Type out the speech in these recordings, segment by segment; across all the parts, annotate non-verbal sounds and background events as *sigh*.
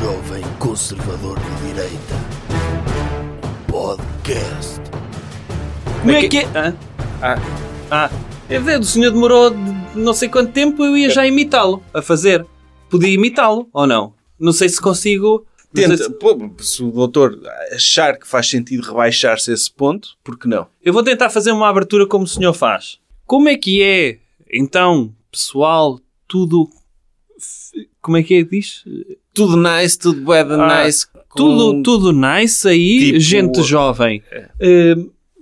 jovem conservador de direita. Podcast. Como é que é? Hã? Ah, Ah, é verdade, o senhor demorou de não sei quanto tempo, eu ia já imitá-lo, a fazer. Podia imitá-lo, ou não? Não sei se consigo... tenta, se- pô, se o doutor achar que faz sentido rebaixar-se a esse ponto, por que não? Eu vou tentar fazer uma abertura como o senhor faz. Como é que é, então, pessoal, tudo... Como é que é que diz? Tudo nice, tudo de Ah, nice. com- Tudo, tudo nice aí, Tipo- gente jovem. Eh,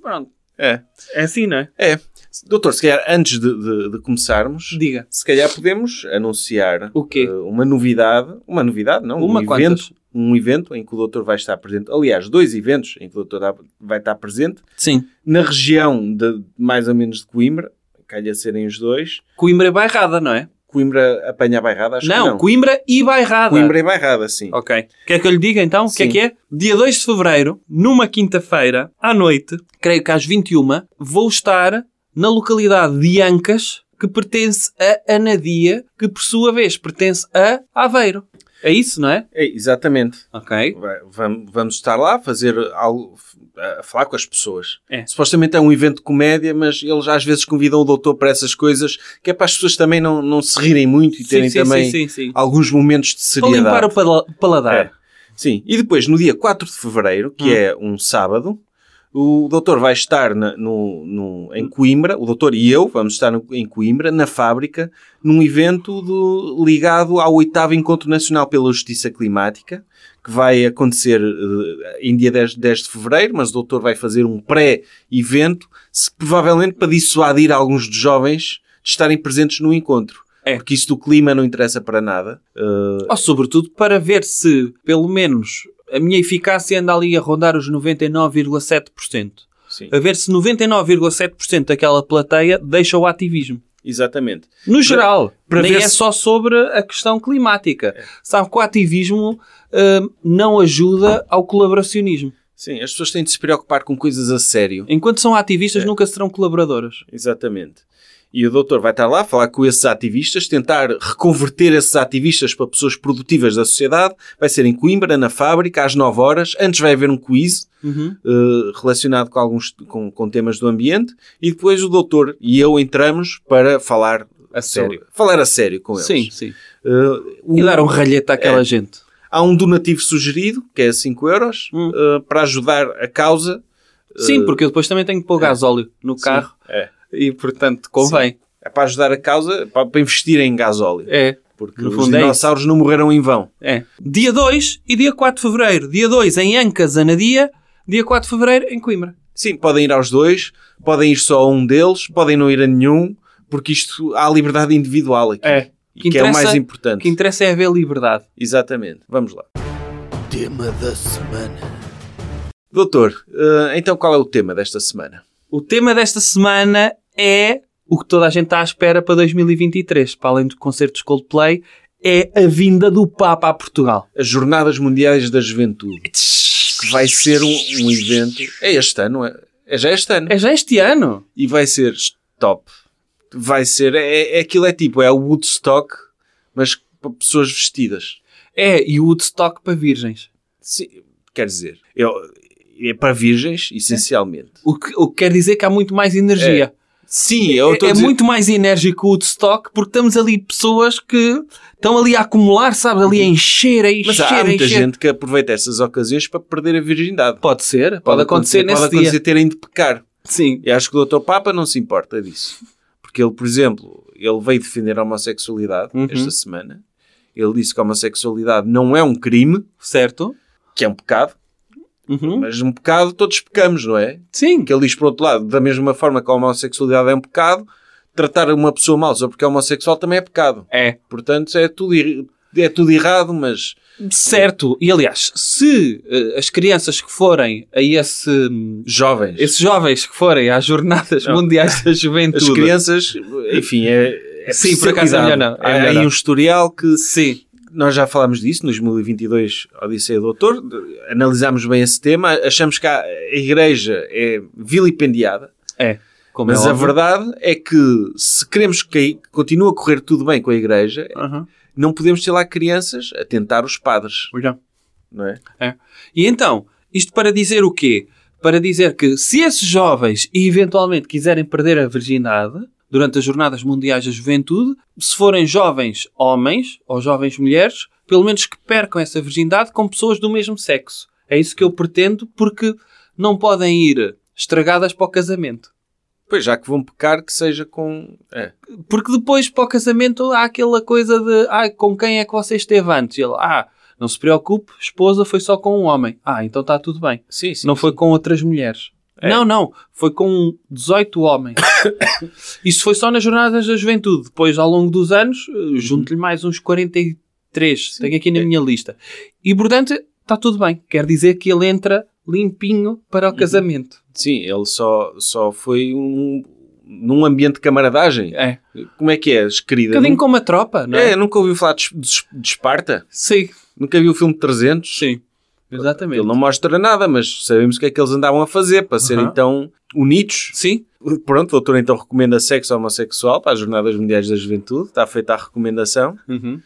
pronto, É, é assim, não é? é. Doutor, se calhar antes de, de- de começarmos, Diga. se calhar podemos anunciar O quê? eh, uma novidade. Uma novidade, não? Uma um quantas? evento. Um evento em que o doutor vai estar presente. Aliás, dois eventos em que o doutor vai estar presente. Sim. Na região de mais ou menos de Coimbra. Calha serem os dois. Coimbra e Bairrada, não é? Coimbra apanha a bairrada, acho não, que não. Coimbra e Bairrada. Coimbra e bairrada, sim. Ok. Quer que eu lhe diga então o que é que é? Dia 2 de fevereiro, numa quinta-feira, à noite, creio que às 21, vou estar na localidade de Ancas, que pertence a Anadia, que por sua vez pertence a Aveiro. É isso, não é? É, exatamente. Ok. Vai- vam- Vamos estar lá a fazer algo, a falar com as pessoas. É. Supostamente é um evento de comédia, mas eles às vezes convidam o doutor para essas coisas, que é para as pessoas também não, não se rirem muito e terem sim, também sim, sim, sim. alguns momentos de Para limpar seriedade. o pala- paladar. É. Sim. E depois, no dia 4 de fevereiro, que Hum. é um sábado, o doutor vai estar na- no, no- em Coimbra, o doutor e eu vamos estar no- em Coimbra, na fábrica, num evento do- ligado ao oitavo Encontro Nacional pela Justiça Climática, que vai acontecer eh, em dia 10, 10 de fevereiro, mas o doutor vai fazer um pré-evento, provavelmente para dissuadir alguns dos jovens de estarem presentes no encontro. É. Porque isso do clima não interessa para nada. Eh, Ou sobretudo para ver se, pelo menos, a minha eficácia anda ali a rondar os 99,7%. sim, A ver se 99,7% daquela plateia deixa o ativismo. exatamente. No geral, para nem ver é se- só sobre a questão climática. Sabe que o ativismo hum, não ajuda ao colaboracionismo. Sim, as pessoas têm de se preocupar com coisas a sério. Enquanto são ativistas, É. nunca serão colaboradoras. Exatamente. E o doutor vai estar lá a falar com esses ativistas, tentar reconverter esses ativistas para pessoas produtivas da sociedade. Vai ser em Coimbra, na fábrica, às 9 horas. Antes vai haver um quiz Uhum. eh, relacionado com alguns com, com temas do ambiente. E depois o doutor e eu entramos para falar A sobre- sério. falar a sério com eles. Sim, sim. Eh, o- E dar um ralhete àquela É. gente. Há um donativo sugerido, que é 5 euros, Hum. eh, para ajudar a causa. Sim, porque eu depois também tenho que pôr gasóleo no carro É. e, portanto, convém. É para ajudar a causa, para, para investir em gasóleo. É. Porque No os fundo é dinossauros não morreram em vão. É. Dia 2 e dia 4 de fevereiro. Dia 2 em Ancas, Anadia. Dia 4 de fevereiro em Coimbra. Sim, podem ir aos dois, podem ir só a um deles, podem não ir a nenhum, porque isto há liberdade individual aqui. É. Que que, é o mais O importante. que interessa é haver liberdade. Exatamente. Vamos lá. Tema da semana. Doutor, eh, então qual é o tema desta semana? O tema desta semana é o que toda a gente está à espera para 2023. Para além do concerto de Coldplay, é a vinda do Papa a Portugal. As Jornadas Mundiais da Juventude, que vai ser um, um evento. É este ano, é, é já este ano. É já este ano. E vai ser top. Vai ser. É, é aquilo é tipo, é o Woodstock, mas para pessoas vestidas. É, e o Woodstock para virgens. Sim, quer dizer, eu, é para virgens, essencialmente. O que, o que quer dizer que há muito mais energia. Sim, eu É, estou é a dizer... muito mais enérgico o Woodstock porque estamos ali pessoas que estão ali a acumular, sabe? Ali a encher, a encher, Mas há a muita encher. gente que aproveita essas ocasiões para perder a virgindade. Pode ser, pode, acontecer, nesse pode dia. acontecer terem de pecar. Sim. E acho que o Dr. Papa não se importa disso. Porque ele, por exemplo, ele veio defender a homossexualidade Uhum. esta semana. Ele disse que a homossexualidade não é um crime, Certo? que é um pecado, Uhum. mas um pecado todos pecamos, não é? Sim. Que ele diz, por outro lado, da mesma forma que a homossexualidade é um pecado, tratar uma pessoa mal só porque é homossexual também é pecado. É. Portanto, é tudo, é tudo errado, mas Certo. E aliás, se eh, as crianças que forem a esse. jovens. Esses jovens que forem às Jornadas Não. Mundiais da Juventude. As crianças, enfim, é, é Sim, por acaso é melhor não, é Há aí um historial que Sim. Nós já falámos disso, no 2022, Odisseia do Doutor, analisámos bem esse tema, achamos que a Igreja é vilipendiada, É. Como Mas é a verdade é que se queremos que continue a correr tudo bem com a igreja, Aham. não podemos ter lá crianças a tentar os padres, Olha. não é? É. E então, isto para dizer o quê? Para dizer que se esses jovens eventualmente quiserem perder a virgindade durante as Jornadas Mundiais da Juventude, se forem jovens homens ou jovens mulheres, pelo menos que percam essa virgindade com pessoas do mesmo sexo. É isso que eu pretendo, porque não podem ir estragadas para o casamento. Pois, já que vão pecar, que seja com... É. Porque depois, para o casamento, há aquela coisa de ah, com quem é que você esteve antes? E ele, ah, não se preocupe, esposa foi só com um homem. Ah, então está tudo bem. Sim, sim. não foi com outras mulheres. É. Não, não. Foi com 18 homens. *coughs* Isso foi só nas jornadas da juventude. Depois, ao longo dos anos, eh, junto-lhe mais uns 43. Tenho aqui na minha lista. E, portanto, está tudo bem. Quer dizer que ele entra limpinho para o casamento. Sim, ele só, só foi um, num ambiente de camaradagem. É. Como é que é, Um querida? bocadinho como a tropa, não é? É, nunca ouviu falar de, de, de Esparta? Sim. Nunca viu o filme 300? Sim. Exatamente. Ele não mostra nada, mas sabemos o que é que eles andavam a fazer para serem Aham. tão unidos. Sim. Pronto, o doutor então recomenda sexo homossexual para as Jornadas Mundiais da Juventude. Está feita a recomendação. Uhum.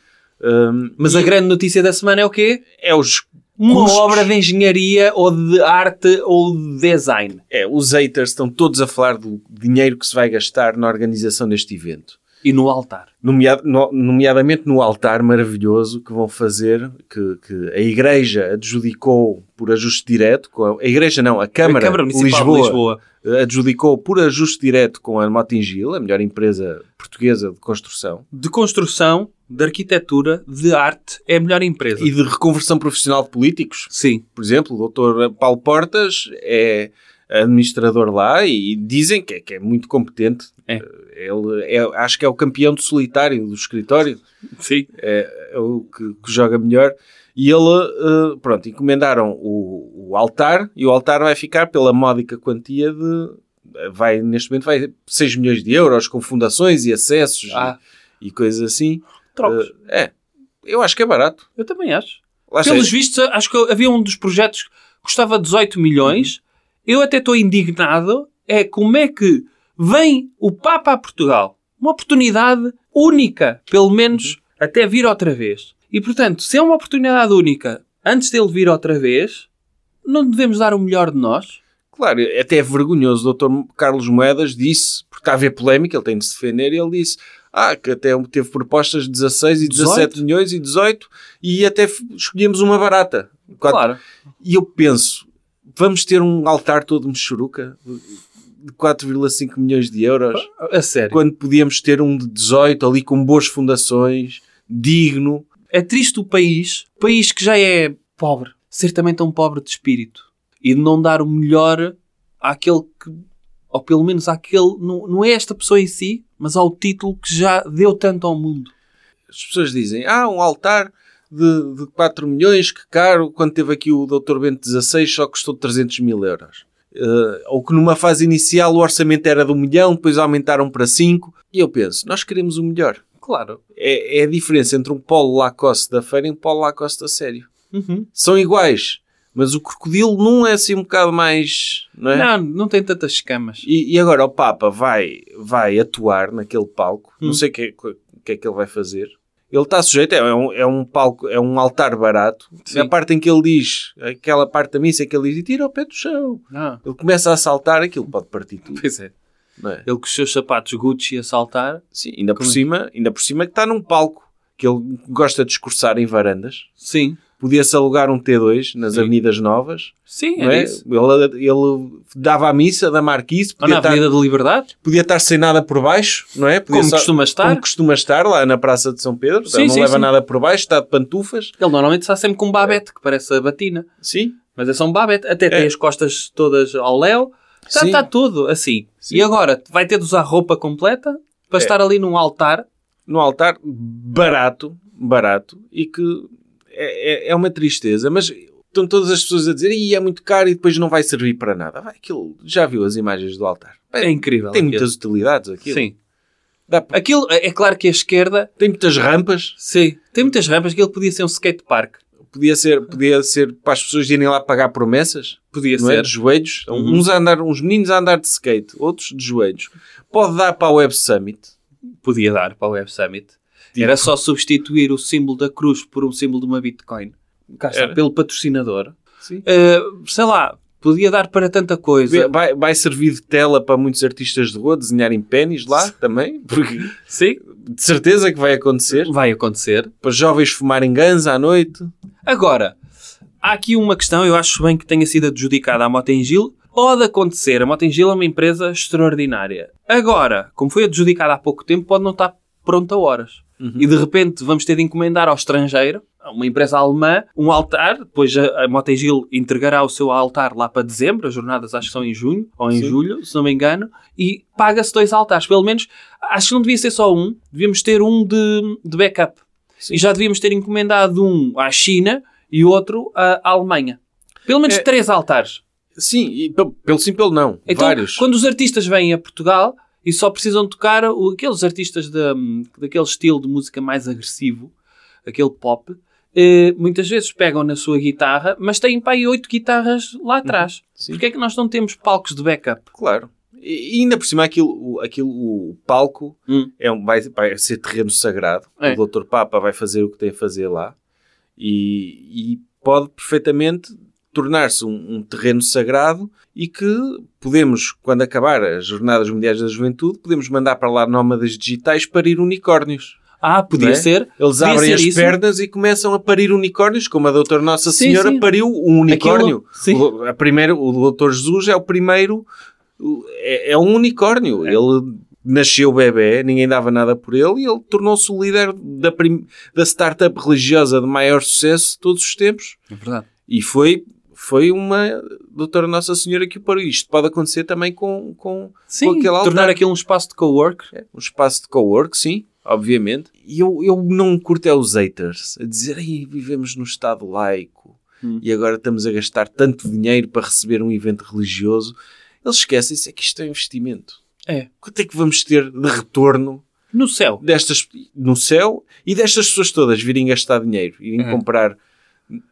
Hum, Mas a grande notícia da semana é o quê? é os Uma Custos. obra de engenharia ou de arte ou de design. É, os haters estão todos a falar do dinheiro que se vai gastar na organização deste evento. E no altar. Nomeado- no- nomeadamente no altar maravilhoso que vão fazer, que, que a Igreja adjudicou por ajuste direto, com a, a Igreja não, a Câmara, a Câmara Municipal Lisboa, de Lisboa. eh, adjudicou por ajuste direto com a Motingil, a melhor empresa portuguesa de construção, De construção, de arquitetura, de arte, é a melhor empresa. e de reconversão profissional de políticos. Sim. Por exemplo, o Dr. Paulo Portas é administrador lá e dizem que é, que é muito competente. É. Ele é, acho que é o campeão do solitário do escritório, Sim. é, é o que, que joga melhor. E ele, eh, pronto, encomendaram o, o altar e o altar vai ficar pela módica quantia de. Vai, neste momento, vai 6 milhões de euros com fundações e acessos e- Ah, e, coisas assim. trocos. Eh, é, eu acho que é barato. Eu também acho. Lá. Pelos vistos, acho que havia um dos projetos que custava 18 milhões. Eu até estou indignado. É como é que vem o Papa a Portugal. Uma oportunidade única, pelo menos até vir outra vez. E portanto, se é uma oportunidade única, antes dele vir outra vez, não devemos dar o melhor de nós? Claro, até é vergonhoso. O Dr. Carlos Moedas disse, porque está a haver polémica, ele tem de se defender, e ele disse ah, que até teve propostas de 16 e 17 18? milhões e 18 e até escolhemos uma barata. Claro. E eu penso, vamos ter um altar todo mexeruca de 4,5 milhões de euros, A sério. quando podíamos ter um de 18 ali com boas fundações, digno. É triste o país, país que já é pobre, ser também tão pobre de espírito e de não dar o melhor àquele que, ou pelo menos àquele, não, não é esta pessoa em si, mas ao título que já deu tanto ao mundo. As pessoas dizem, ah, um altar de, de 4 milhões, que caro, quando teve aqui o Dr. Bento XVI só custou 300 mil euros. Eh, ou que numa fase inicial o orçamento era de um milhão, depois aumentaram para 5. E eu penso, nós queremos o melhor. Claro. É, é a diferença entre um polo Lacoste da feira e um polo Lacoste a sério. Uhum. São iguais, mas o crocodilo não é assim um bocado mais... Não é? Não, não tem tantas escamas. E, e agora o Papa vai, vai atuar naquele palco. Hum. Não sei o que, é, o que é que ele vai fazer. Ele está sujeito, é um, é um palco, é um altar barato. Sim. Na parte em que ele diz, aquela parte da missa que ele diz, tira o pé do chão. Ah, Ele começa a saltar, aquilo pode partir tudo. pois é. É? Ele com os seus sapatos Gucci a saltar. Sim, ainda por é? cima, ainda por cima que está num palco que ele gosta de discursar em varandas. Sim. Podia-se alugar um T2 nas Sim. Avenidas Novas. Sim, é isso. Ele, ele dava a missa da Marquise, Ou podia na estar, Avenida da Liberdade, podia estar sem nada por baixo, não é? Podia como só- costuma estar. como costuma estar lá na Praça de São Pedro. Sim, não sim, leva sim. nada por baixo, está de pantufas. Ele normalmente está sempre com um babete, que parece a batina. Sim. Mas é só um babete. Até tem É. as costas todas ao léu. Está, está tudo assim. Sim. E agora vai ter de usar roupa completa para É. estar ali num altar. No altar, barato, barato, e que é, é, é uma tristeza, mas estão todas as pessoas a dizer, Ih, é muito caro e depois não vai servir para nada. Vai, aquilo, já viu as imagens do altar? É incrível. Tem aquilo. muitas utilidades aquilo. Sim. Dá Aquilo, é é claro que a esquerda, Tem muitas rampas. sim, tem muitas rampas. Aquilo podia ser um skate park. Podia ser, podia ser para as pessoas irem lá pagar promessas. Podia não é? ser. De joelhos. Uhum. Uns, a andar, uns meninos a andar de skate, outros de joelhos. Pode dar para a Web Summit. Podia dar para o Web Summit. Tipo- Era só substituir o símbolo da cruz por um símbolo de uma Bitcoin. Cá está, Era. pelo patrocinador. Uh, sei lá, podia dar para tanta coisa. Vai, vai servir de tela para muitos artistas de rua desenharem pênis lá também, porque Sim, de certeza que vai acontecer. vai acontecer. Para jovens fumarem gans à noite. Agora, há aqui uma questão, eu acho bem que tenha sido adjudicada à Motengil. Pode acontecer, a Motengil é uma empresa extraordinária. Agora, como foi adjudicada há pouco tempo, pode não estar pronta a horas. E de repente vamos ter de encomendar ao estrangeiro, a uma empresa alemã, um altar, depois a, a Motengil entregará o seu altar lá para dezembro, as jornadas acho que são em junho ou em Sim. julho, se não me engano, e paga-se dois altares. Pelo menos, acho que não devia ser só um, devíamos ter um de, de backup. Sim. E já devíamos ter encomendado um à China e outro à Alemanha. Pelo menos É. três altares. Sim, pe- pelo sim, pelo não. Então, Vários. quando os artistas vêm a Portugal e só precisam tocar o- aqueles artistas da, daquele estilo de música mais agressivo, aquele pop, eh, muitas vezes pegam na sua guitarra, mas têm para aí oito guitarras lá atrás. Uhum. Porquê é que nós não temos palcos de backup? Claro. E, ainda por cima aquilo, o- aquilo, o palco Hum. é um, vai, vai ser terreno sagrado. É. O Dr. Papa vai fazer o que tem a fazer lá e, e pode perfeitamente tornar-se um, um terreno sagrado e que podemos, quando acabar as Jornadas Mundiais da Juventude, podemos mandar para lá nómadas digitais parir unicórnios. Ah, podia é? ser. Eles Podia abrem ser as isso. pernas e começam a parir unicórnios, como a Doutora Nossa Senhora sim. pariu um unicórnio. sim. O, a primeiro, o Doutor Jesus é o primeiro, é, é um unicórnio. É. Ele nasceu bebê, ninguém dava nada por ele e ele tornou-se o líder da, prim- da startup religiosa de maior sucesso de todos os tempos. É verdade. E foi, foi uma Doutora Nossa Senhora que pariu. Isto pode acontecer também com, com, Sim, com aquele tornar aquilo um espaço de co-work. É, um espaço de co-work, sim, obviamente. E eu, eu não curto é os haters a dizer aí vivemos num Estado laico Hum. e agora estamos a gastar tanto dinheiro para receber um evento religioso. Eles esquecem-se é que isto é investimento. É. Quanto é que vamos ter de retorno No céu. destas no céu e destas pessoas todas virem gastar dinheiro, irem É. comprar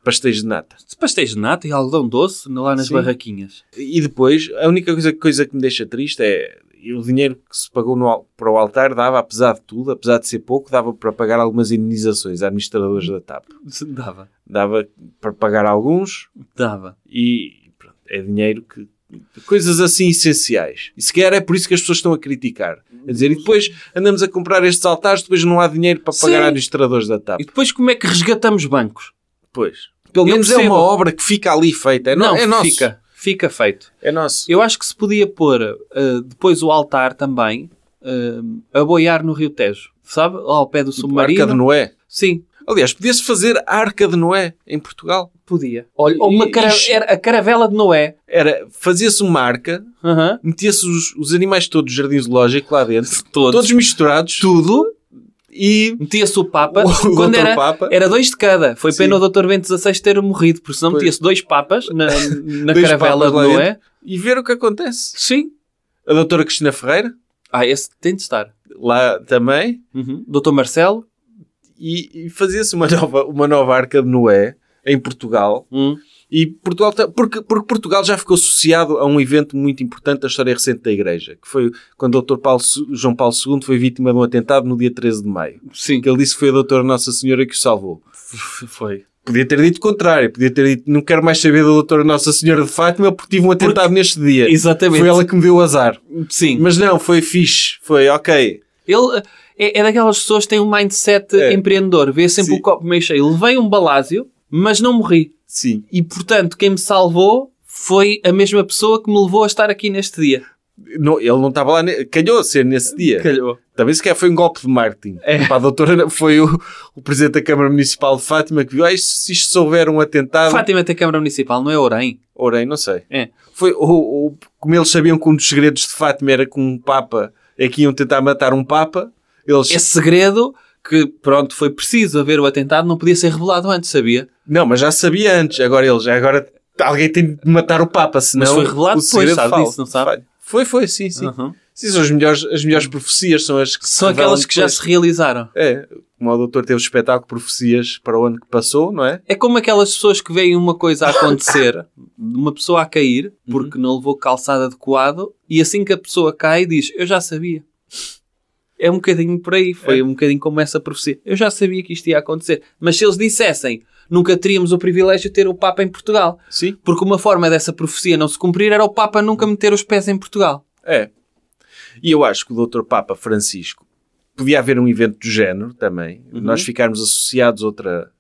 pastéis de nata? Pastéis de nata e algodão doce lá nas Sim. barraquinhas. E depois, a única coisa, coisa que me deixa triste é o dinheiro que se pagou no, para o altar dava, apesar de tudo, apesar de ser pouco, dava para pagar algumas indenizações a administradores da TAP. Dava. Dava para pagar alguns Dava. e pronto, é dinheiro que. Coisas assim essenciais. E se calhar é por isso que as pessoas estão a criticar. A dizer, e depois andamos a comprar estes altares, depois não há dinheiro para pagar Sim. administradores da TAP. E depois como é que resgatamos bancos? Pois. Pelo Eu menos é percebo. uma obra que fica ali feita. É, no- não, é nosso. fica. Fica feito. É nosso. Eu acho que se podia pôr uh, depois o altar também uh, a boiar no Rio Tejo. Sabe? Lá ao pé do Tipo, submarino. Arca de Noé. Sim, Aliás, podia-se fazer a Arca de Noé em Portugal. podia. Olha, ou uma cara- e- era a caravela de Noé. Era, fazia-se uma arca, Aham. metia-se os, os animais todos do jardim zoológico lá dentro, Todos. todos misturados, tudo, e Metia-se o Papa. O quando era, Papa. era dois de cada. Foi Sim. pena o Dr. Bento XVI ter morrido, porque senão metia-se dois Papas na, *laughs* na Dois caravela lá de Noé. e ver o que acontece. Sim. A doutora Cristina Ferreira, Ah, esse tem de estar. lá também, Uhum. Dr. Marcelo. e, e fazia-se uma nova, uma nova Arca de Noé em Portugal. Hum. E Portugal, porque, porque Portugal já ficou associado a um evento muito importante da história recente da Igreja, que foi quando o Dr. Paulo, João Paulo II foi vítima de um atentado no dia 13 de maio. Sim. Que ele disse que foi a Doutora Nossa Senhora que o salvou. Foi. Podia ter dito o contrário, podia ter dito não quero mais saber da Doutora Nossa Senhora de Fátima porque tive um atentado neste dia. Exatamente. Foi ela que me deu o azar. Sim. Mas não, foi fixe. Foi ok. Ele uh, é, é daquelas pessoas que têm um mindset É. empreendedor. Vê sempre Sim. o copo meio cheio. Levei um balásio, mas não morri. Sim. E, portanto, quem me salvou foi a mesma pessoa que me levou a estar aqui neste dia. Não, ele não estava lá, ne- calhou a ser nesse dia. Calhou. Talvez se calhar foi um golpe de marketing. É. Para a doutora, foi o, o presidente da Câmara Municipal de Fátima que viu, ah, isto- se isto souber um atentado, Fátima tem Câmara Municipal, não é Orem? orei, não sei. É. Foi, o, o- como eles sabiam que um dos segredos de Fátima era com um Papa, é que iam tentar matar um Papa, eles... Esse segredo que, pronto, foi preciso haver o atentado, não podia ser revelado antes, sabia? Não, mas já sabia antes. Agora eles, agora alguém tem de matar o Papa, senão. Mas foi revelado o depois, segredo sabe disso, não sabe? Foi, foi, sim, sim. Uhum. Sim, são as melhores, as melhores profecias, são as que São aquelas que já se realizaram. É, como o doutor teve o espetáculo Profecias para o ano que passou, não é? É como aquelas pessoas que veem uma coisa a acontecer, *laughs* uma pessoa a cair, porque não levou calçado adequado, e assim que a pessoa cai, diz: Eu já sabia. É um bocadinho por aí, foi um bocadinho como essa profecia. Eu já sabia que isto ia acontecer. Mas se eles dissessem, nunca teríamos o privilégio de ter o Papa em Portugal. Sim. Porque uma forma dessa profecia não se cumprir era o Papa nunca meter os pés em Portugal. É. E eu acho que o doutor Papa Francisco podia haver um evento do género também. Uhum. Nós ficarmos associados a outra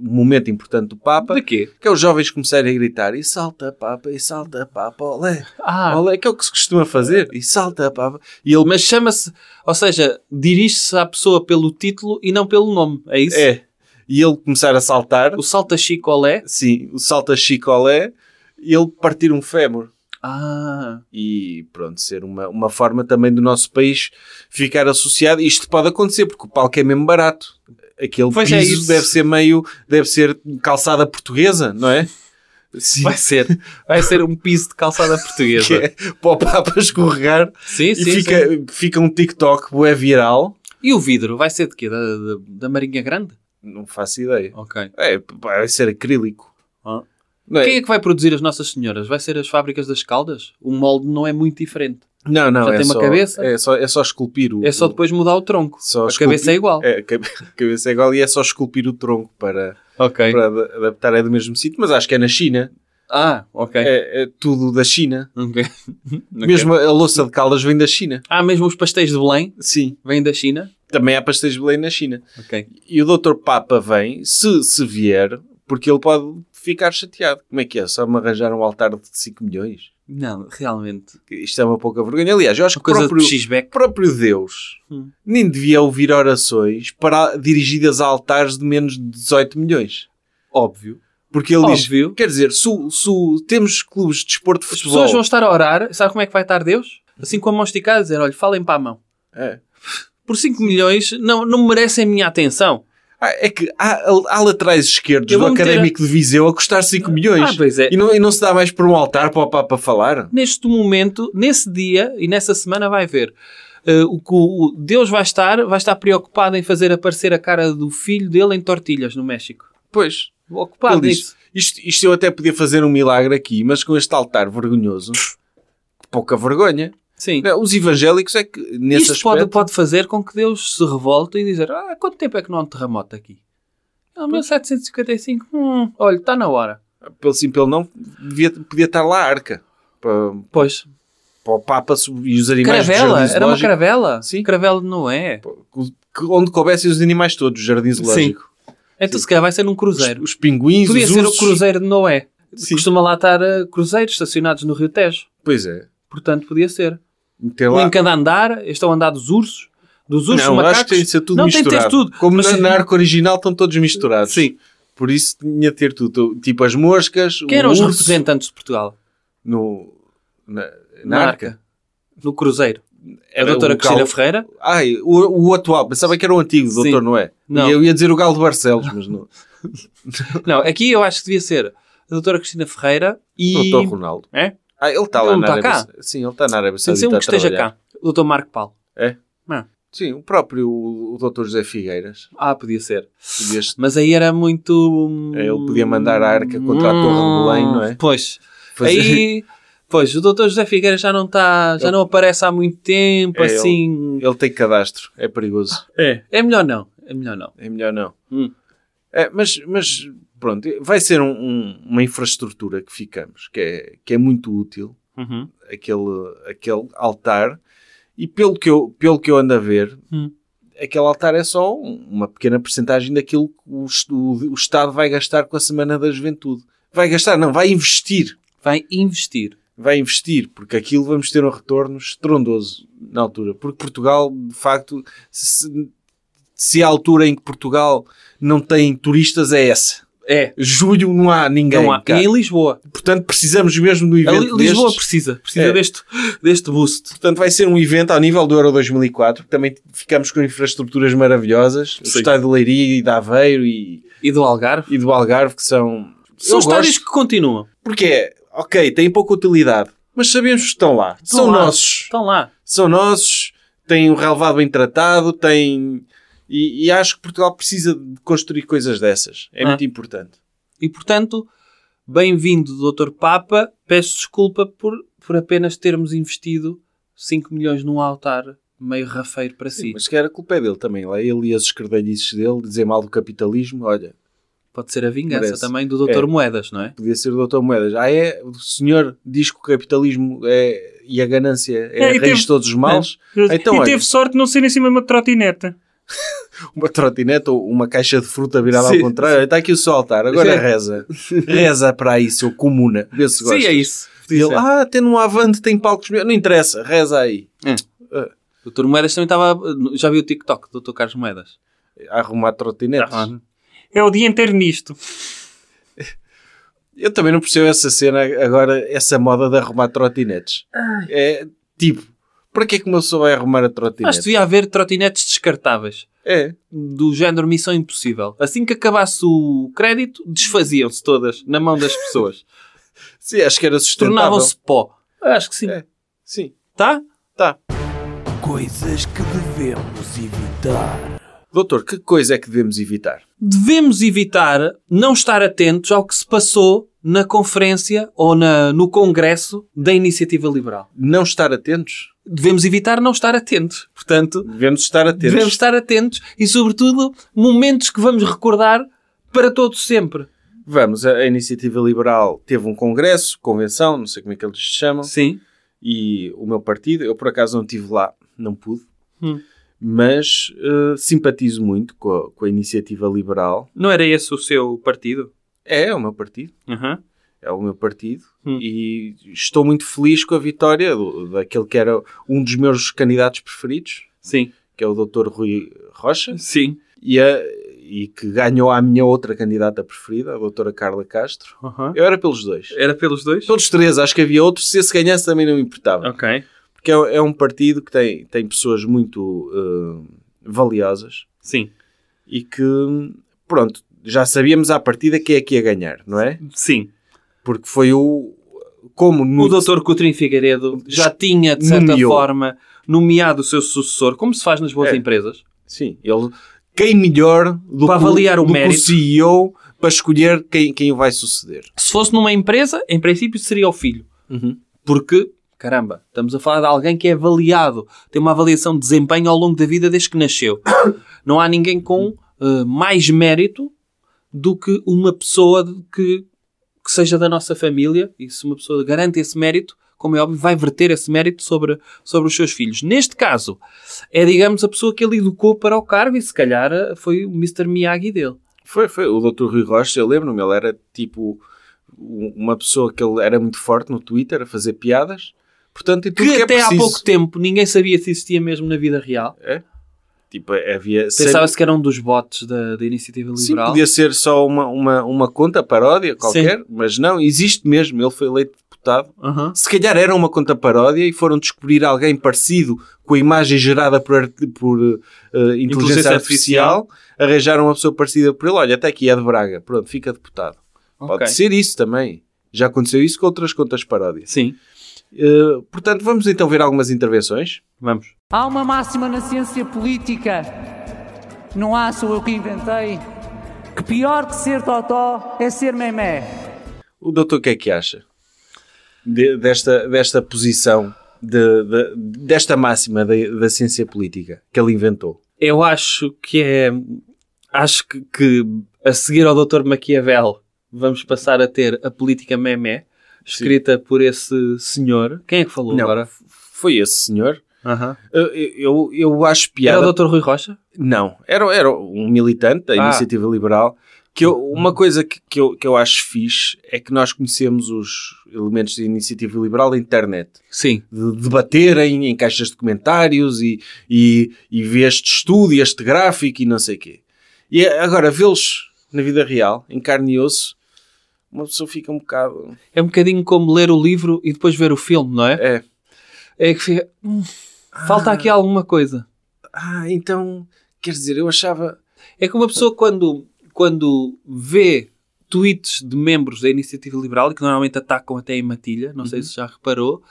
momento importante do Papa. De quê? Que é os jovens começarem a gritar e salta Papa, e salta Papa, olé, Ah, olé, que é o que se costuma fazer. E salta Papa. E ele mas chama-se, ou seja, dirige-se à pessoa pelo título e não pelo nome, é isso? É. E ele começar a saltar, O salta chicolé. sim, o salta chicolé, e ele partir um fémur. Ah, E pronto, ser uma, uma forma também do nosso país ficar associado. Isto pode acontecer, porque o palco é mesmo barato. Aquele Pois piso é isso. deve ser meio, deve ser calçada portuguesa, não é? Sim. vai ser. Vai ser um piso de calçada *laughs* portuguesa. Que é para o Papa escorregar Sim, e sim, fica, sim. fica um TikTok bué viral. E o vidro vai ser de quê? Da, da, da Marinha Grande? Não faço ideia. Ok. É, vai ser acrílico. Ah. É? Quem é que vai produzir as Nossas Senhoras? Vai ser as fábricas das Caldas? O molde não é muito diferente. Não, não, Já é tem uma só, cabeça? É só, é só esculpir o. É só depois mudar o tronco. só a esculpir- cabeça é igual. É, a cabe- *laughs* a cabeça é igual e é só esculpir o tronco para, Ok. para ad- adaptar. É do mesmo sítio, mas acho que é na China. Ah, ok. É, é tudo da China. Ok. *laughs* Ok. Mesmo a louça de caldas vem da China. Ah, mesmo os pastéis de Belém Sim. vêm da China? Também há pastéis de Belém na China. Ok. E o Dr. Papa vem, se, se vier, porque ele pode ficar chateado. Como é que é? Só me arranjar um altar de 5 milhões? Não, realmente. Isto é uma pouca vergonha. Aliás, eu acho Uma que o coisa próprio, de próprio Deus Hum. nem devia ouvir orações para, dirigidas a altares de menos de 18 milhões. Óbvio. Porque ele Óbvio. diz, quer dizer, se, se temos clubes de desporto de As futebol... pessoas vão estar a orar. Sabe como é que vai estar Deus? Assim com a mão esticada, a dizer: olha, falem para a mão. É. Por 5 milhões não, não merecem a minha atenção. Ah, é que há, há laterais esquerdos do Académico de Viseu a custar 5 milhões. Ah, pois é. E não, e não se dá mais por um altar para o Papa falar? Neste momento, nesse dia e nessa semana, vai ver. eh, o que o Deus vai estar, vai estar preocupado em fazer aparecer a cara do filho dele em tortilhas no México. Pois. Ocupado nisso. isto, isto eu até podia fazer um milagre aqui, mas com este altar vergonhoso, pouca vergonha. Sim. Os evangélicos é que, nesse Isto aspecto... pode, pode fazer com que Deus se revolte e dizer: Ah, quanto tempo é que não há um terremoto aqui? Ah, 1755. Hum, olha, está na hora. Pelo sim, pelo não, devia, podia estar lá a arca. Para, Pois. para o Papa e os animais Caravela? Era uma caravela? Sim. Caravela de Noé. Que- Onde coubessem os animais todos, o jardim zoológico. Então, se calhar vai ser num Os, cruzeiro. os pinguins, Podia os ser o cruzeiro de Noé. Sim. Costuma lá estar eh, cruzeiros estacionados no Rio Tejo. Pois é. Portanto, podia ser. Meter Um lá. em cada andar. Este é o andar dos ursos. Dos ursos não, macacos. acho que tem de ser tudo Não, tem de ter misturado. tudo. Como Mas- na, na arca original estão todos misturados. Sim. Por isso tinha de ter tudo. Tipo as moscas, Quem eram os urso representantes de Portugal? no, na, na arca. No cruzeiro. A Era doutora o Cristina Gal- Ferreira? Ai, o, o atual. Pensava que era o antigo, Sim. doutor, não é? Não. E Eu ia dizer o Galo de Barcelos, mas não. *laughs* Não, aqui eu acho que devia ser a doutora Cristina Ferreira e... Doutor Ronaldo. É? Ah, ele está Ele lá não na está Arábia cá? Sim, ele está na Arábia Tem Saudita ser um que esteja cá. O doutor Marco Paulo. É? Não. Sim, o próprio o, doutor José Figueiras. Ah, podia ser. Podia- Mas aí era muito... É, ele podia mandar a arca contra a Torre de Belém, não é? Pois. fazer- Aí... Pois, o doutor José Figueira já não está... Já Ele- não aparece há muito tempo, É, assim... Ele tem cadastro, é perigoso. É. É melhor não. É melhor não. É melhor não. Hum. É, mas, mas pronto, vai ser um- um- uma infraestrutura que ficamos, que é, que é muito útil, Uhum. aquele, aquele altar, e pelo que, eu, pelo que eu ando a ver, Hum. aquele altar é só um- uma pequena porcentagem daquilo que o, o- o Estado vai gastar com a Semana da Juventude. Vai gastar, não, vai investir. Vai investir. Vai investir, porque aquilo vamos ter um retorno estrondoso na altura. Porque Portugal, de facto, se, se a altura em que Portugal não tem turistas é essa. É. Julho não há ninguém Não há. E em Lisboa. Portanto, precisamos mesmo do evento Li- Lisboa destes. precisa. Precisa É. deste, deste boost. Portanto, vai ser um evento ao nível do Euro 2004. Também ficamos com infraestruturas maravilhosas. O Sim. estádio de Leiria e de Aveiro e, E do Algarve. e do Algarve, que são... São estádios que continuam. Porque é, ok, têm pouca utilidade, mas sabemos que estão lá. Estão são lá. nossos. Estão lá. São nossos, têm um relevado bem tratado, têm... E, e acho que Portugal precisa de construir coisas dessas. É Ah. muito importante. E, portanto, bem-vindo, Dr. Papa. Peço desculpa por, por apenas termos investido 5 milhões num altar meio rafeiro para si. Mas que era culpa é dele também. Lá ele e as escardalhices dele, dizer mal do capitalismo, olha, Pode ser a vingança Merece. também do Dr. É. Moedas, não é? podia ser o doutor Moedas. Ah, é? O senhor diz que o capitalismo é, e a ganância é, É, a raiz teve- de todos os males. Então, e olha. teve sorte de não ser em cima de uma trotineta. *laughs* *laughs* Uma trotinete ou uma caixa de fruta virada Sim, ao contrário. Está aqui o seu altar. Agora Sim. reza. *laughs* Reza para aí, seu comuna. Vê se gostas. Sim, é isso. E ele, ah, tem um avante, tem palcos. Não interessa, reza aí. O Dr. Moedas também estava. Já viu o TikTok do Dr. Carlos Moedas? A arrumar trotinetes. É o dia inteiro nisto. Eu também não percebo essa cena agora, essa moda de arrumar trotinetes. É tipo, para que é que uma pessoa vai arrumar a Acho que trotinete? devia haver trotinetes descartáveis. É. Do género Missão Impossível. Assim que acabasse o crédito, desfaziam-se todas na mão das pessoas. *laughs* Sim, acho que era sustentável. Tornavam-se pó. Acho que sim. É. Sim, Tá? tá. Coisas que devemos evitar. Doutor, que coisa é que devemos evitar? Devemos evitar não estar atentos ao que se passou na conferência ou na, no congresso da Iniciativa Liberal. Não estar atentos? Devemos evitar não estar atentos. Portanto, Devemos estar atentos. devemos estar atentos e, sobretudo, momentos que vamos recordar para todo sempre. Vamos, a, a Iniciativa Liberal teve um congresso, convenção, não sei como é que eles se chamam, Sim. e o meu partido, eu por acaso não estive lá, não pude, Hum. mas eh, simpatizo muito com a, com a Iniciativa Liberal. Não era esse o seu partido? É, é o meu partido. Uhum. é o meu partido Hum. e estou muito feliz com a vitória do- daquele que era um dos meus candidatos preferidos, Sim. que é o Dr. Rui Rocha, Sim. e, a- e que ganhou a minha outra candidata preferida, a Doutora Carla Castro. Uhum. Eu era pelos dois. Era pelos dois? Pelos três, acho que havia outros, se esse ganhasse também não me importava. Ok. Porque é, é um partido que tem, tem pessoas muito eh, valiosas Sim. e que, pronto, já sabíamos à partida quem é que ia ganhar, não é? Sim. Porque foi o... Como no, O Dr. Coutrinho Figueiredo já tinha, de certa Nomeou. forma, nomeado o seu sucessor, como se faz nas boas É. empresas. Sim, ele. Quem melhor do, Para que, avaliar o do que mérito. CEO para escolher quem, quem o vai suceder? Se fosse numa empresa, em princípio seria o filho. Porque, caramba, estamos a falar de alguém que é avaliado, tem uma avaliação de desempenho ao longo da vida desde que nasceu. *coughs* Não há ninguém com eh, mais mérito do que uma pessoa que, que seja da nossa família. E se uma pessoa garante esse mérito, como é óbvio, vai verter esse mérito sobre, sobre os seus filhos. Neste caso, é, digamos, a pessoa que ele educou para o cargo e se calhar foi o Mr. Miyagi dele. Foi, foi. O Dr. Rui Rocha, eu lembro-me, ele era tipo um- uma pessoa que ele era muito forte no Twitter a fazer piadas. Portanto, e tudo Que que, até é há preciso. pouco tempo ninguém sabia se existia mesmo na vida real. Tipo, havia. Pensava-se que era um dos bots da, da Iniciativa Sim, Liberal. podia ser só uma, uma, uma conta paródia qualquer, mas não, existe mesmo. Ele foi eleito deputado. Se calhar era uma conta paródia e foram descobrir alguém parecido com a imagem gerada por, por eh, inteligência, Inteligência artificial, arranjaram uma pessoa parecida por ele. Olha, até aqui é de Braga, pronto, fica deputado. Ok. Pode ser isso também. Já aconteceu isso com outras contas paródias. Sim, Eh, portanto, vamos então ver algumas intervenções. vamos. Há uma máxima na ciência política, não há, sou eu que inventei, que pior que ser totó é ser memé. O doutor o que é que acha de- desta, desta posição, de- de- desta máxima da, da ciência política que ele inventou? Eu acho que é. Acho que, que a seguir ao Dr. Maquiavel vamos passar a ter a política memé, escrita por esse senhor. Quem é que falou Não, agora? foi esse senhor. Aham. Eu, eu, eu acho Era piada. o Dr. Rui Rocha? Não, era, era um militante da Ah. Iniciativa Liberal. Que eu- uma coisa que, que, eu, que eu acho fixe é que nós conhecemos os elementos da Iniciativa Liberal da internet. Sim. De debaterem em caixas de comentários e, e, e ver este estudo e este gráfico e não sei o quê. E agora, vê-los na vida real, em carne e osso, uma pessoa fica um bocado... É um bocadinho como ler o livro e depois ver o filme, não é? É, É que fica. hum, falta aqui alguma coisa. ah, então, quer dizer, eu achava... É que uma pessoa quando, quando vê tweets de membros da Iniciativa Liberal, que normalmente atacam até em matilha, não sei se já reparou,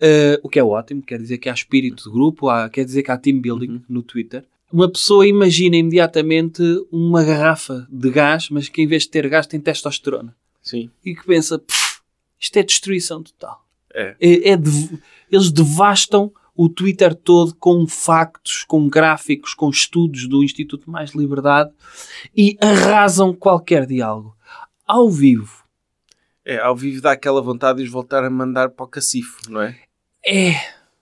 eh, o que é ótimo, quer dizer que há espírito de grupo, há, quer dizer que há team building no Twitter. uma pessoa imagina imediatamente uma garrafa de gás, mas que em vez de ter gás tem testosterona. Sim. E que pensa, "Pff, isto é destruição total. É. É- é dev- eles devastam o Twitter todo com factos, com gráficos, com estudos do Instituto Mais Liberdade e arrasam qualquer diálogo. Ao vivo, É, ao vivo dá aquela vontade de os voltar a mandar para o cacifo, não é? é,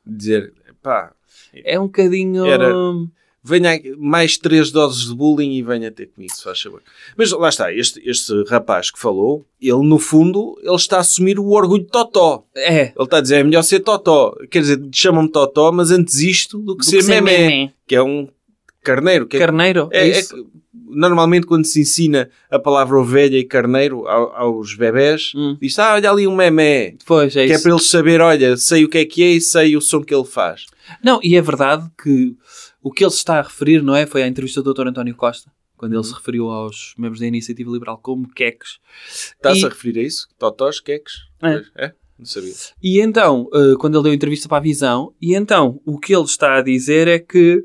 Dizer, pá, é um bocadinho... Era- venha mais três doses de bullying e venha ter comigo, se faz favor. Mas lá está, este, este rapaz que falou, ele no fundo, ele está a assumir o orgulho de Totó. É, Ele está a dizer, é melhor ser Totó. Quer dizer, chamam-me Totó, mas antes isto do que do ser que memé, memé. que é um carneiro. Que é- Carneiro, é, é- é normalmente quando se ensina a palavra ovelha e carneiro ao- aos bebés, Hum. diz, ah, olha ali um memé. Pois, é Que é isso. para eles saber, olha, sei o que é que é e sei o som que ele faz. Não, e é verdade que o que ele se está a referir, não é? Foi à entrevista do Dr. António Costa, quando Uhum. ele se referiu aos membros da Iniciativa Liberal como queques. Está-se E- a referir a isso? Totós, queques? É. É? Não sabia. E então, eh, quando ele deu a entrevista para a Visão, e então o que ele está a dizer é que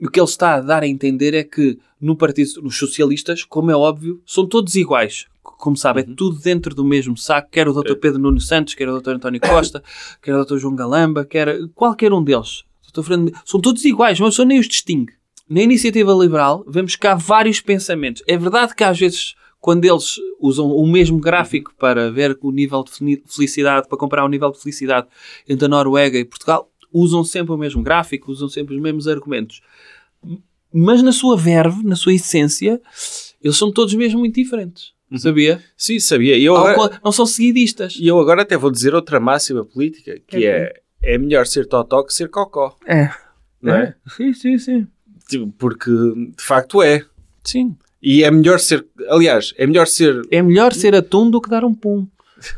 o que ele está a dar a entender é que no partido, nos socialistas, como é óbvio, são todos iguais. Como sabe, Uhum. é tudo dentro do mesmo saco, quer o Dr. É. Pedro Nuno Santos, quer o Dr. António *coughs* Costa, quer o Dr. João Galamba, quer qualquer um deles. Dr. Fernando- São todos iguais, mas só nem os distingue. Na iniciativa liberal, vemos que há vários pensamentos. É verdade que às vezes, quando eles usam o mesmo gráfico para ver o nível de feli- felicidade, para comparar o nível de felicidade entre a Noruega e Portugal, usam sempre o mesmo gráfico, usam sempre os mesmos argumentos. Mas na sua verve, na sua essência, eles são todos mesmo muito diferentes. Sabia? Sim, sabia. E eu agora, Não são seguidistas. e eu agora até vou dizer outra máxima política, que é é melhor ser totó que ser cocó. É. Não é? Sim, sim, sim. Tipo, Porque de facto é. Sim. E é melhor ser. Aliás, é melhor ser, É melhor ser atum do que dar um pum.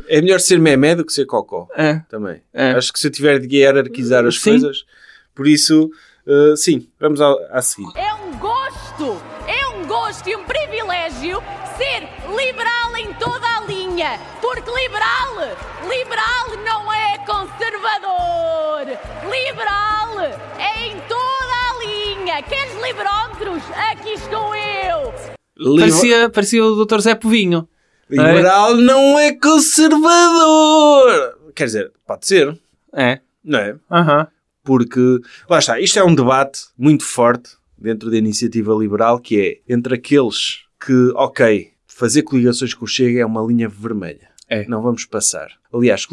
é melhor ser memé do que ser cocó. É. Também. É. Acho que se eu tiver de hierarquizar as Sim. coisas, por isso, eh, sim, vamos ao, a seguir. É um gosto, é um gosto e um privilégio ser liberal em toda a linha. Porque liberal, liberal é conservador. Liberal é em toda a linha. Queres liberómetros? Aqui estou eu. Parecia, parecia o Dr. Zé Povinho. Liberal não é conservador. Quer dizer, pode ser, É. não é? Aham. Porque, lá está, isto é um debate muito forte dentro da iniciativa liberal, que é entre aqueles que, ok, fazer coligações com o Chega é uma linha vermelha. É. Não vamos passar. Aliás,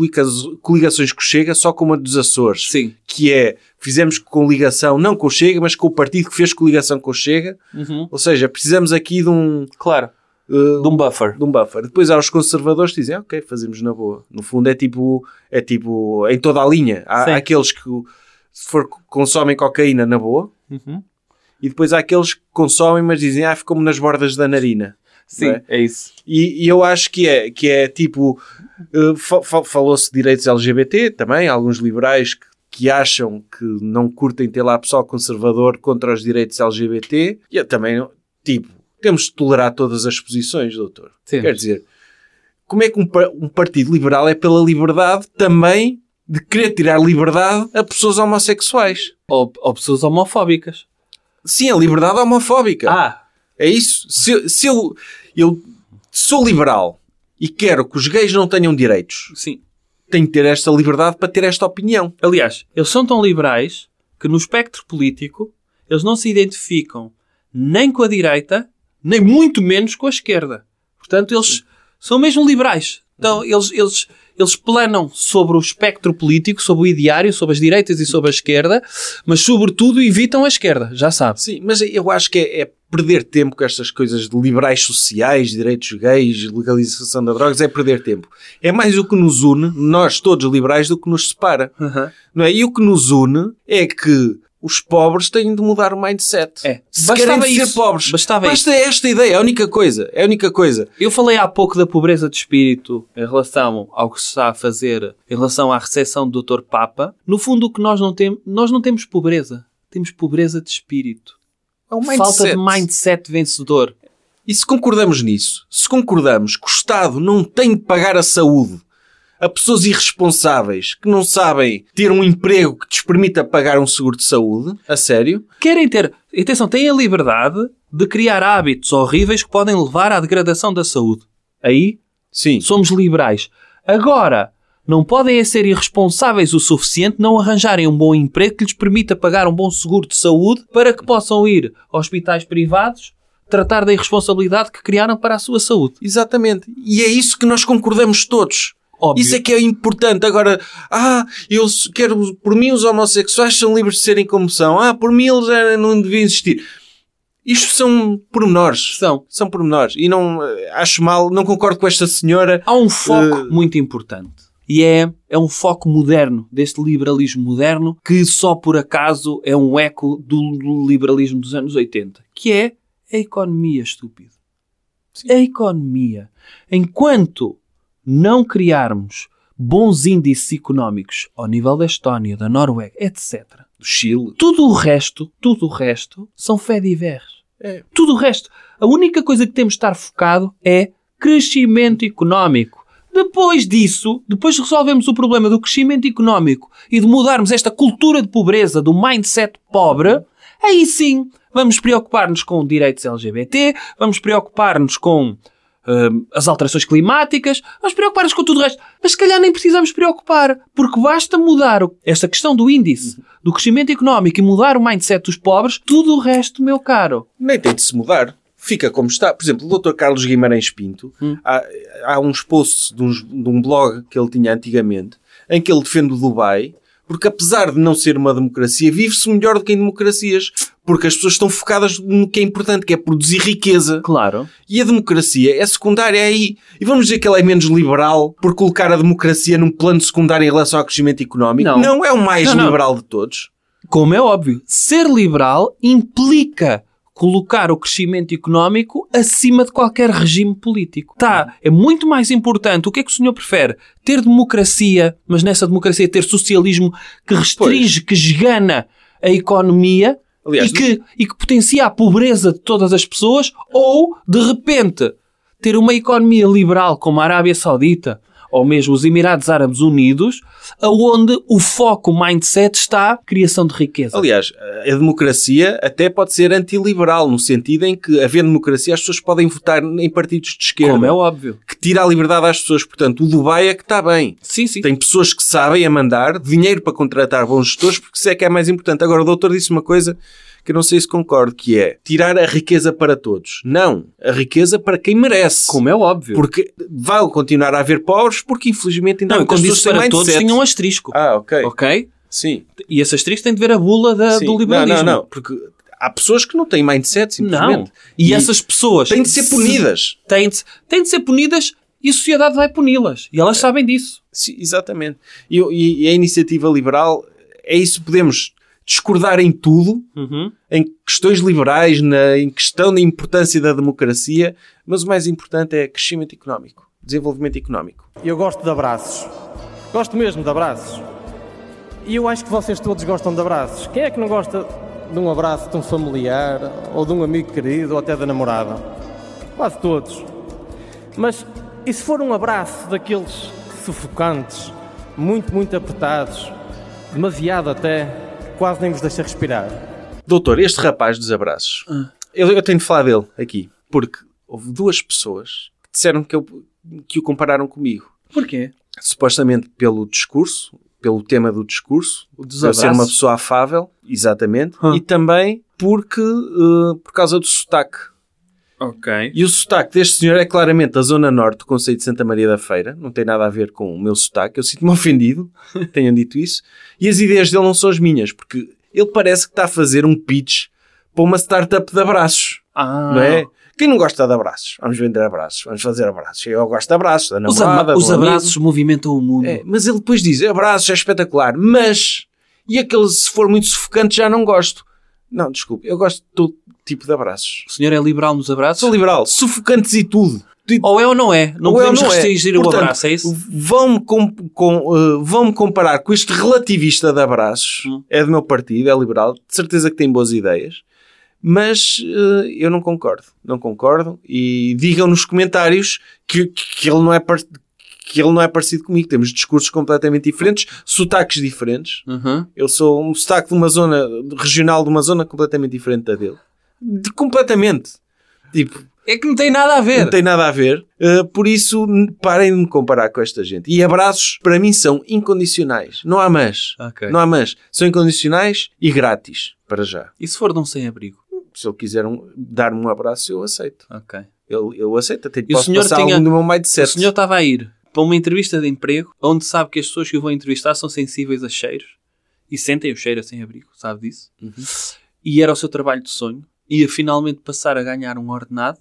coligações com o Chega só com uma dos Açores. Sim. Que é, fizemos coligação não com o Chega, mas com o partido que fez coligação com o Chega. Uhum. Ou seja, precisamos aqui de um... Claro. uh, De um buffer. de um buffer. Depois há os conservadores que dizem, ok, fazemos na boa. No fundo é tipo, é tipo em toda a linha. Há, há aqueles que se for, consomem cocaína na boa Uhum. e depois há aqueles que consomem, mas dizem, ah, ficou-me nas bordas da narina. Sim, é? é isso. E, e eu acho que é, que é tipo, uh, fa- fa- falou-se de direitos LGBT também, alguns liberais que, que acham que não curtem ter lá pessoal conservador contra os direitos LGBT. E eu também, tipo, temos de tolerar todas as posições, doutor. Temos. Quer dizer, como é que um, um partido liberal é pela liberdade também de querer tirar liberdade a pessoas homossexuais? Ou, ou pessoas homofóbicas. Sim, a liberdade homofóbica. Ah, É isso. Se, se eu, eu sou liberal e quero que os gays não tenham direitos, sim. tenho que ter esta liberdade para ter esta opinião. Aliás, eles são tão liberais que no espectro político eles não se identificam nem com a direita, nem muito menos com a esquerda. Portanto, eles são mesmo liberais. Então, eles, eles, eles planam sobre o espectro político, sobre o ideário, sobre as direitas e sobre a esquerda, mas, sobretudo, evitam a esquerda, já sabe. Sim, mas eu acho que é, é perder tempo com estas coisas de liberais sociais, direitos gays, legalização de drogas, é perder tempo. É mais o que nos une, nós todos liberais, do que nos separa. Não é? E o que nos une é que os pobres têm de mudar o mindset. É. Se Bastava querem ser isso. pobres. Bastava Basta esta ideia, é a única coisa. É a única coisa. Eu falei há pouco da pobreza de espírito em relação ao que se está a fazer em relação à recepção do Dr. Papa. No fundo, o que nós não temos, nós não temos pobreza. Temos pobreza de espírito. É um Falta de mindset vencedor. E se concordamos nisso, se concordamos que o Estado não tem de pagar a saúde a pessoas irresponsáveis que não sabem ter um emprego que lhes permita pagar um seguro de saúde, a sério, Querem ter... Atenção, têm a liberdade de criar hábitos horríveis que podem levar à degradação da saúde. Aí sim, somos liberais. Agora, não podem é ser irresponsáveis o suficiente não arranjarem um bom emprego que lhes permita pagar um bom seguro de saúde para que possam ir a hospitais privados tratar da irresponsabilidade que criaram para a sua saúde. exatamente. E é isso que nós concordamos todos. Óbvio. Isso é que é importante. Agora, ah, eu quero, por mim os homossexuais são livres de serem como são. Ah, por mim eles não deviam existir. Isto são pormenores. São. São pormenores. E não eh, acho mal, não concordo com esta senhora. Há um foco Eh, muito importante. E é, é um foco moderno, deste liberalismo moderno, que só por acaso é um eco do, do liberalismo dos anos 80, que é a economia, estúpido. A economia. Enquanto não criarmos bons índices económicos ao nível da Estónia, da Noruega, etc., Do Chile. tudo o resto, tudo o resto são fé divers. É. Tudo o resto. A única coisa que temos de estar focado é crescimento económico. Depois disso, depois de resolvermos o problema do crescimento económico e de mudarmos esta cultura de pobreza, do mindset pobre, aí sim vamos preocupar-nos com direitos LGBT, vamos preocupar-nos com hum, as alterações climáticas, vamos preocupar-nos com tudo o resto. Mas se calhar nem precisamos preocupar, porque basta mudar o- esta questão do índice do crescimento económico e mudar o mindset dos pobres, tudo o resto, meu caro. Nem tem de se mudar. Fica como está. Por exemplo, o Dr. Carlos Guimarães Pinto, há, há uns posts de, uns- de um blog que ele tinha antigamente, em que ele defende o Dubai, porque apesar de não ser uma democracia, vive-se melhor do que em democracias. Porque as pessoas estão focadas no que é importante, que é produzir riqueza. Claro. E a democracia é secundária aí. E vamos dizer que ela é menos liberal por colocar a democracia num plano secundário em relação ao crescimento económico? Não. é o mais Não, não. liberal de todos. Como é óbvio, ser liberal implica colocar o crescimento económico acima de qualquer regime político. Tá, é muito mais importante. O que é que o senhor prefere? Ter democracia, mas nessa democracia ter socialismo que restringe, que esgana a economia Aliás, e, que, e que potencia a pobreza de todas as pessoas ou, de repente, ter uma economia liberal como a Arábia Saudita ou mesmo os Emirados Árabes Unidos, aonde o foco, o mindset está criação de riqueza. Aliás, a democracia até pode ser antiliberal, no sentido em que, havendo democracia, as pessoas podem votar em partidos de esquerda. Como é óbvio. Que tira a liberdade às pessoas. Portanto, o Dubai é que está bem. Sim, sim. Tem pessoas que sabem a mandar, dinheiro para contratar bons gestores, porque isso é que é mais importante. Agora, o doutor disse uma coisa que eu não sei se concordo, que é tirar a riqueza para todos. Não. A riqueza para quem merece. Como é óbvio. Porque vai continuar a haver pobres, porque infelizmente ainda há Não, muitas quando pessoas disse para todos mindset. tinha um asterisco. Ah, ok. Ok? Sim. E esse asterisco tem de ver a bula da- do liberalismo. Não, não, não. Porque há pessoas que não têm mindset, Não. simplesmente. E, essas pessoas têm de ser se- punidas. Têm de, têm de ser punidas e a sociedade vai puni-las. E elas sabem disso. Sim, exatamente. E, e- e a iniciativa liberal é isso. Podemos discordar em tudo, Uhum. em questões liberais, na, em questão da importância da democracia, mas o mais importante é crescimento económico, desenvolvimento económico. Eu gosto de abraços. Gosto mesmo de abraços. E eu acho que vocês todos gostam de abraços. Quem é que não gosta de um abraço de um familiar, ou de um amigo querido, ou até da namorada? Quase todos. Mas e se for um abraço daqueles sufocantes, muito, muito apertados, demasiado até, quase nem vos deixa respirar? Doutor, este rapaz dos abraços, eu, eu tenho de falar dele aqui, porque houve duas pessoas que disseram que, eu- que o compararam comigo. Porquê? supostamente pelo discurso, pelo tema do discurso, eu ser uma pessoa afável, exatamente, Hum. e também porque eh, por causa do sotaque. Ok. E o sotaque deste senhor é claramente da zona norte do Conceito de Santa Maria da Feira, não tem nada a ver com o meu sotaque, eu sinto-me *laughs* ofendido, tenham dito isso, e as ideias dele não são as minhas, porque ele parece que está a fazer um pitch para uma startup de abraços, Ah. não é? Quem não gosta de abraços? Vamos vender abraços, vamos fazer abraços. Eu gosto de abraços, da Os, namorada, ama- os do amigo. abraços movimentam o mundo. É, mas ele depois diz: abraços é espetacular, mas. E aquele, se for muito sufocante, já não gosto. Não, desculpe, eu gosto de todo tipo de abraços. O senhor é liberal nos abraços? Sou liberal, sufocantes e tudo. Ou é ou não é? Não Ou é podemos não é. restringir o Portanto, abraço, é isso? Vão-me com, com, eh, vão-me comparar com este relativista de abraços. Hum. É do meu partido, é liberal. De certeza que tem boas ideias. Mas eh, eu não concordo. Não concordo. E digam nos comentários que, que ele não é que ele não é parecido comigo. Temos discursos completamente diferentes, sotaques diferentes. Uhum. Eu sou um sotaque de uma zona regional de uma zona completamente diferente da dele. De- completamente. Tipo, É que não tem nada a ver. não tem nada a ver. Uh, por isso, parem de me comparar com esta gente. E abraços, para mim, são incondicionais. Não há mas. Ok. Não há mas. São incondicionais e grátis, para já. E se for de um sem-abrigo? Se ele quiser um- dar-me um abraço, eu aceito. Ok. Eu, eu aceito. Até E o posso senhor passar tinha- algum do meu O mindset. senhor estava a ir para uma entrevista de emprego onde sabe que as pessoas que o vão entrevistar são sensíveis a cheiros e sentem o cheiro a sem-abrigo, sabe disso? Uhum. E era o seu trabalho de sonho. Ia finalmente passar a ganhar um ordenado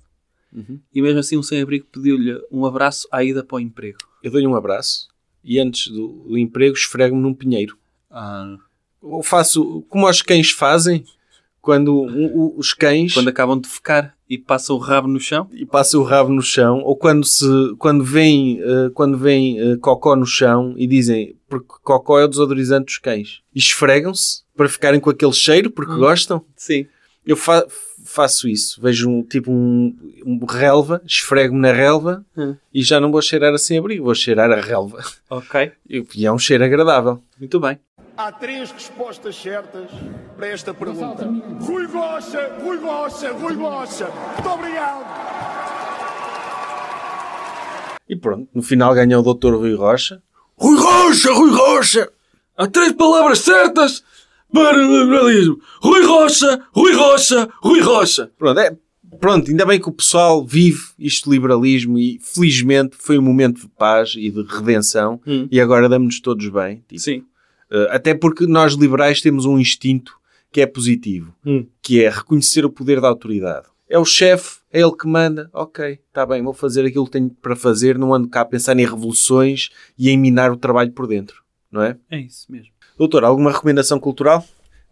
Uhum. e mesmo assim um sem-abrigo pediu-lhe um abraço à ida para o emprego. Eu dou-lhe um abraço e antes do, do emprego esfrego-me num pinheiro. Ah, Eu faço como os cães fazem quando o- o- os cães quando acabam de ficar e passam o rabo no chão. e passam o rabo no chão ou quando se quando vem eh, quando vem eh, cocó no chão e dizem porque cocó é o desodorizante dos cães e esfregam-se para ficarem com aquele cheiro porque gostam. Sim. Eu fa- faço isso. Vejo um tipo um, um relva, esfrego-me na relva Hum. e já não vou cheirar assim abrigo, vou cheirar a relva. Ok. E e é um cheiro agradável. Muito bem. Há três respostas certas para esta pergunta. Rui Rocha, Rui Rocha, Rui Rocha. Muito obrigado. E pronto, no final ganha o Dr. Rui Rocha. Rui Rocha, Rui Rocha! Há três palavras certas para o liberalismo. Rui Rocha, Rui Rocha, Rui Rocha. Pronto, é, pronto, ainda bem que o pessoal vive isto de liberalismo e felizmente foi um momento de paz e de redenção Hum. e agora damos-nos todos bem. tipo, Sim. eh, até porque nós liberais temos um instinto que é positivo, Hum. que é reconhecer o poder da autoridade. É o chefe, é ele que manda. Ok, está bem, vou fazer aquilo que tenho para fazer, não ando cá a pensar em revoluções e em minar o trabalho por dentro, não é? É isso mesmo. Doutor, alguma recomendação cultural?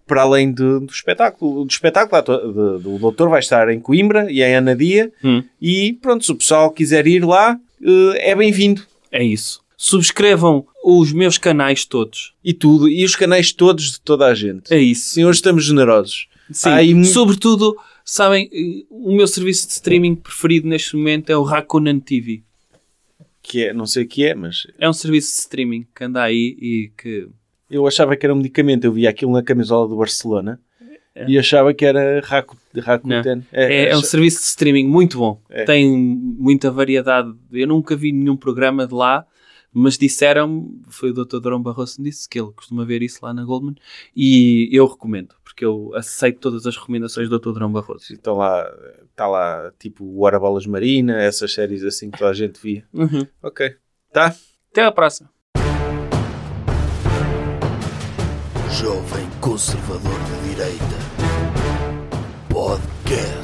Para além de- do espetáculo. Do espetáculo, de- do doutor vai estar em Coimbra e em Anadia. Hum. E pronto, se o pessoal quiser ir lá, eh, é bem-vindo. É isso. Subscrevam os meus canais todos. E tudo. E os canais todos de toda a gente. É isso. Sim, hoje estamos generosos. Sim. Sobretudo, sabem, eh, o meu serviço de streaming preferido neste momento é o Rakunan TV. Que é, não sei o que é, mas É um serviço de streaming que anda aí e que. eu achava que era um medicamento. Eu via aquilo na camisola do Barcelona É. e achava que era Raku- Rakuten. Não. É, é um acha- serviço de streaming muito bom. É. Tem muita variedade. Eu nunca vi nenhum programa de lá, mas disseram foi o Dr. Drão Barroso que disse que ele costuma ver isso lá na Goldman e eu recomendo, porque eu aceito todas as recomendações do Dr. Drão Barroso. Está lá, está lá tipo o Hora Bolas Marina, essas séries assim que toda a gente via. Uhum. Ok. Tá? Até à próxima. Jovem Conservador de Direita. Podcast.